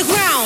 the ground.